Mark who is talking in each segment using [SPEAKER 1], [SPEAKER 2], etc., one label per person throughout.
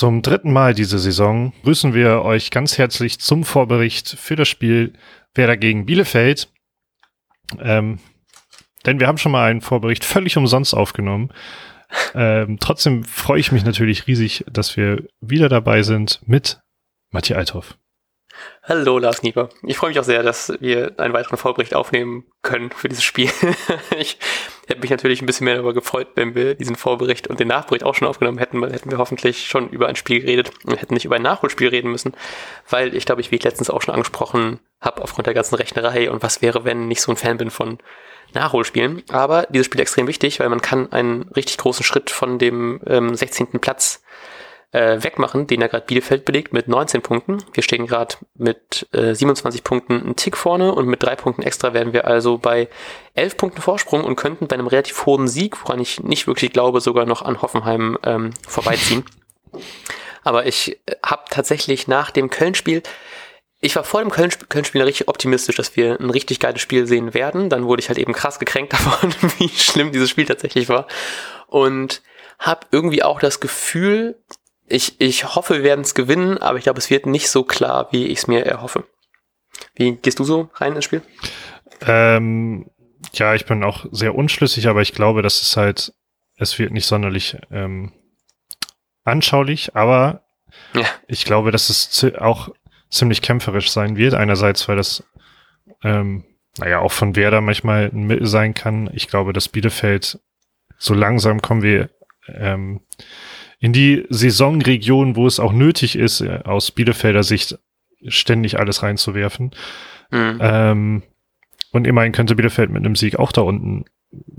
[SPEAKER 1] Zum dritten Mal diese Saison grüßen wir euch ganz herzlich zum Vorbericht für das Spiel Werder gegen Bielefeld. Ähm, denn wir haben schon mal einen Vorbericht völlig umsonst aufgenommen. Ähm, trotzdem freue ich mich natürlich riesig, dass wir wieder dabei sind mit Matthias Althoff.
[SPEAKER 2] Hallo Lars Nieper. Ich freue mich auch sehr, dass wir einen weiteren Vorbericht aufnehmen können für dieses Spiel. ich hätte mich natürlich ein bisschen mehr darüber gefreut, wenn wir diesen Vorbericht und den Nachbericht auch schon aufgenommen hätten, weil hätten wir hoffentlich schon über ein Spiel geredet und hätten nicht über ein Nachholspiel reden müssen, weil ich glaube ich, wie ich letztens auch schon angesprochen habe, aufgrund der ganzen Rechnerei und was wäre, wenn ich so ein Fan bin von Nachholspielen. Aber dieses Spiel ist extrem wichtig, weil man kann einen richtig großen Schritt von dem ähm, 16. Platz äh, wegmachen, den er gerade Bielefeld belegt mit 19 Punkten. Wir stehen gerade mit äh, 27 Punkten einen Tick vorne und mit drei Punkten extra werden wir also bei 11 Punkten Vorsprung und könnten bei einem relativ hohen Sieg, woran ich nicht wirklich glaube, sogar noch an Hoffenheim ähm, vorbeiziehen. Aber ich äh, habe tatsächlich nach dem Köln-Spiel ich war vor dem Köln-Spiel richtig optimistisch, dass wir ein richtig geiles Spiel sehen werden. Dann wurde ich halt eben krass gekränkt davon, wie schlimm dieses Spiel tatsächlich war. Und habe irgendwie auch das Gefühl, ich, ich hoffe, wir werden es gewinnen, aber ich glaube, es wird nicht so klar, wie ich es mir erhoffe. Wie gehst du so rein ins Spiel?
[SPEAKER 1] Ähm, ja, ich bin auch sehr unschlüssig, aber ich glaube, dass es halt, es wird nicht sonderlich ähm, anschaulich, aber ja. ich glaube, dass es auch ziemlich kämpferisch sein wird. Einerseits, weil das, ähm, naja, auch von Werder manchmal ein Mittel sein kann. Ich glaube, dass Bielefeld so langsam kommen wir ähm, in die Saisonregion, wo es auch nötig ist, äh, aus Bielefelder Sicht ständig alles reinzuwerfen. Mhm. Ähm, und immerhin könnte Bielefeld mit einem Sieg auch da unten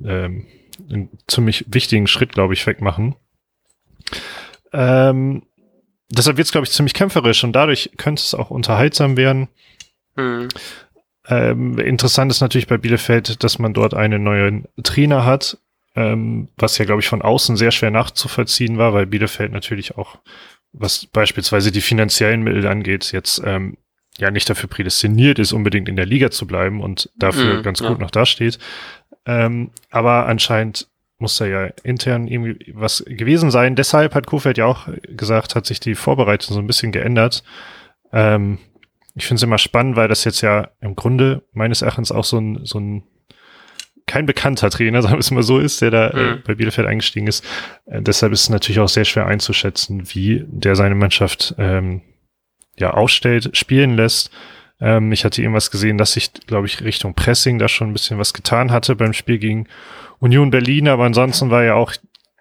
[SPEAKER 1] ähm, einen ziemlich wichtigen Schritt, glaube ich, wegmachen. Ähm, deshalb wird es, glaube ich, ziemlich kämpferisch und dadurch könnte es auch unterhaltsam werden. Mhm. Ähm, interessant ist natürlich bei Bielefeld, dass man dort einen neuen Trainer hat, ähm, was ja, glaube ich, von außen sehr schwer nachzuvollziehen war, weil Bielefeld natürlich auch, was beispielsweise die finanziellen Mittel angeht, jetzt ähm, ja nicht dafür prädestiniert ist, unbedingt in der Liga zu bleiben und dafür mhm, ganz gut ja. noch dasteht. Ähm, aber anscheinend muss da ja intern irgendwie was gewesen sein. Deshalb hat Kofeld ja auch gesagt, hat sich die Vorbereitung so ein bisschen geändert. Ähm, ich finde es immer spannend, weil das jetzt ja im Grunde meines Erachtens auch so ein, so ein kein bekannter Trainer, sagen wir es mal so ist, der da äh, mhm. bei Bielefeld eingestiegen ist. Äh, deshalb ist es natürlich auch sehr schwer einzuschätzen, wie der seine Mannschaft ähm, ja aufstellt, spielen lässt. Ähm, ich hatte irgendwas gesehen, dass sich, glaube ich, Richtung Pressing da schon ein bisschen was getan hatte beim Spiel gegen Union Berlin, aber ansonsten war ja auch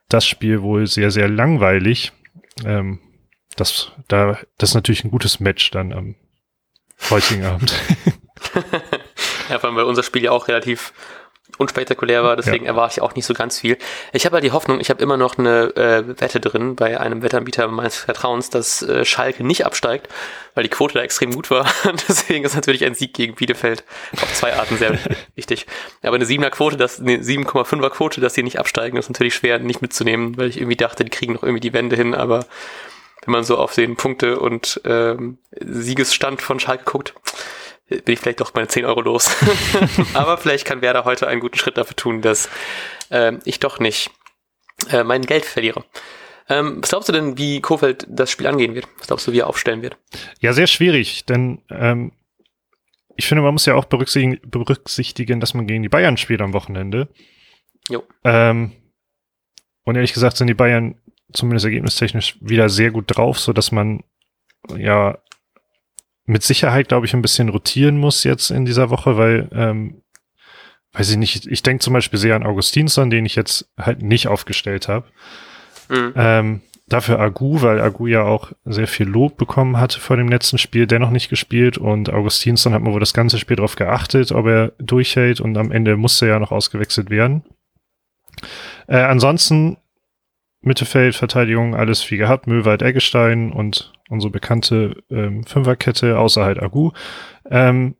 [SPEAKER 1] das Spiel wohl sehr, sehr langweilig. Ähm, das, da, das ist natürlich ein gutes Match dann am heutigen Abend.
[SPEAKER 2] ja, vor allem, weil unser Spiel ja auch relativ unspektakulär war, deswegen ja. erwarte ich auch nicht so ganz viel. Ich habe halt die Hoffnung, ich habe immer noch eine äh, Wette drin bei einem Wettanbieter meines Vertrauens, dass äh, Schalke nicht absteigt, weil die Quote da extrem gut war. deswegen ist natürlich ein Sieg gegen Bielefeld auf zwei Arten sehr wichtig. Aber eine 7er Quote, das, eine 7,5er Quote, dass sie nicht absteigen, ist natürlich schwer nicht mitzunehmen, weil ich irgendwie dachte, die kriegen noch irgendwie die Wände hin, aber wenn man so auf den Punkte und ähm, Siegesstand von Schalke guckt, bin ich vielleicht doch meine 10 Euro los. Aber vielleicht kann Werder heute einen guten Schritt dafür tun, dass äh, ich doch nicht äh, mein Geld verliere. Ähm, was glaubst du denn, wie Kofeld das Spiel angehen wird? Was glaubst du, wie er aufstellen wird?
[SPEAKER 1] Ja, sehr schwierig, denn ähm, ich finde, man muss ja auch berücksichtigen, berücksichtigen dass man gegen die Bayern spielt am Wochenende. Jo. Ähm, und ehrlich gesagt sind die Bayern zumindest ergebnistechnisch wieder sehr gut drauf, so dass man ja mit Sicherheit, glaube ich, ein bisschen rotieren muss jetzt in dieser Woche, weil, ähm, weiß ich nicht, ich denke zum Beispiel sehr an Augustinsson, den ich jetzt halt nicht aufgestellt habe. Mhm. Ähm, dafür Agu, weil Agu ja auch sehr viel Lob bekommen hatte vor dem letzten Spiel, dennoch nicht gespielt und Augustinsson hat man wohl das ganze Spiel darauf geachtet, ob er durchhält und am Ende musste er ja noch ausgewechselt werden. Äh, ansonsten Mittelfeldverteidigung, alles wie gehabt, Möwald, Eggestein und unsere bekannte ähm, Fünferkette, außer halt Agu. Ähm,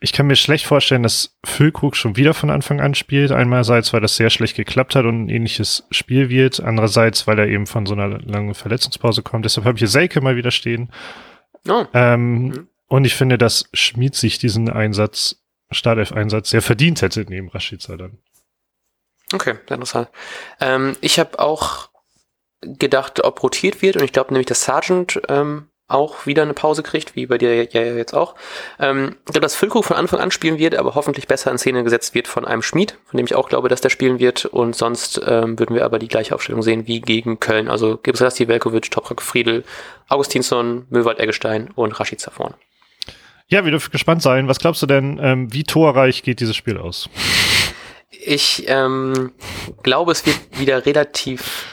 [SPEAKER 1] ich kann mir schlecht vorstellen, dass Füllkrug schon wieder von Anfang an spielt. Einmalseits, weil das sehr schlecht geklappt hat und ein ähnliches Spiel wird. Andererseits, weil er eben von so einer langen Verletzungspause kommt. Deshalb habe ich hier Selke mal wieder stehen. Oh. Ähm, mhm. Und ich finde, dass Schmied sich diesen Einsatz, Startelf-Einsatz, sehr verdient hätte neben Rashica dann.
[SPEAKER 2] Okay, sehr interessant. Ähm, ich habe auch gedacht, ob rotiert wird und ich glaube nämlich, dass Sargent ähm, auch wieder eine Pause kriegt, wie bei dir ja jetzt auch. Ähm, ich glaube, dass Füllkrug von Anfang an spielen wird, aber hoffentlich besser in Szene gesetzt wird von einem Schmied, von dem ich auch glaube, dass der spielen wird. Und sonst ähm, würden wir aber die gleiche Aufstellung sehen wie gegen Köln. Also Gibbs Rasti, Velkovic, Toprak Friedel, Augustinsson, Möwald Eggestein und Rashid Zafon.
[SPEAKER 1] Ja, wir dürfen gespannt sein. Was glaubst du denn, ähm, wie torreich geht dieses Spiel aus?
[SPEAKER 2] Ich ähm, glaube, es wird wieder relativ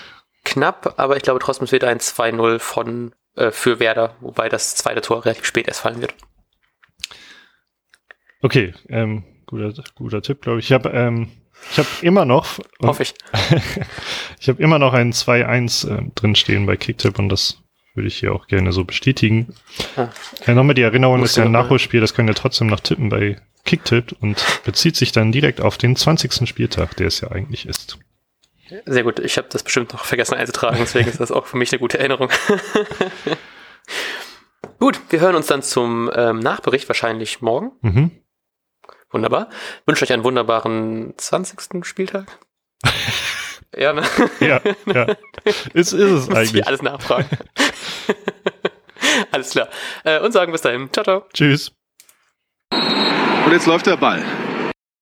[SPEAKER 2] knapp, aber ich glaube trotzdem, es wird ein 2-0 von äh, für Werder, wobei das zweite Tor relativ spät erst fallen wird.
[SPEAKER 1] Okay, ähm, guter, guter Tipp, glaube ich. Ich habe ähm, ich habe immer noch.
[SPEAKER 2] Hoffe ich.
[SPEAKER 1] ich habe immer noch ein 2-1 äh, drinstehen bei Kicktip und das würde ich hier auch gerne so bestätigen. Ah. Ja, nochmal die Erinnerung, ist ja ein Nachholspiel, das können wir trotzdem noch tippen bei Kicktip und bezieht sich dann direkt auf den 20. Spieltag, der es ja eigentlich ist.
[SPEAKER 2] Sehr gut, ich habe das bestimmt noch vergessen einzutragen, deswegen ist das auch für mich eine gute Erinnerung. gut, wir hören uns dann zum ähm, Nachbericht wahrscheinlich morgen. Mhm. Wunderbar. Ich wünsche euch einen wunderbaren 20. Spieltag.
[SPEAKER 1] ja, ne? ja, ja. Ist, ist es Muss eigentlich. Ich
[SPEAKER 2] alles nachfragen. alles klar. Äh, und sagen bis dahin. Ciao, ciao.
[SPEAKER 1] Tschüss.
[SPEAKER 3] Jetzt läuft der Ball.